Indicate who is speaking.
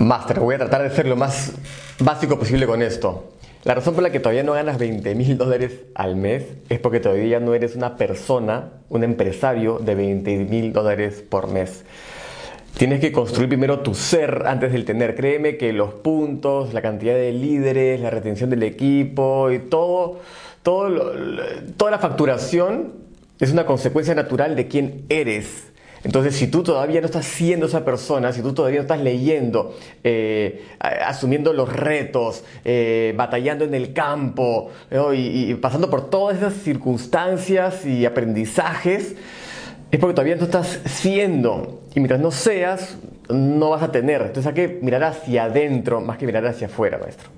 Speaker 1: Master, voy a tratar de ser lo más básico posible con esto. La razón por la que todavía no ganas 20 mil dólares al mes es porque todavía no eres una persona, un empresario de 20 mil dólares por mes. Tienes que construir primero tu ser antes del tener. Créeme que los puntos, la cantidad de líderes, la retención del equipo y todo, toda la facturación es una consecuencia natural de quién eres entonces, si tú todavía no estás siendo esa persona, si tú todavía no estás leyendo, eh, asumiendo los retos, eh, batallando en el campo y, pasando por todas esas circunstancias y aprendizajes, es porque todavía no estás siendo. Y mientras no seas, no vas a tener. Entonces hay que mirar hacia adentro más que mirar hacia afuera, maestro.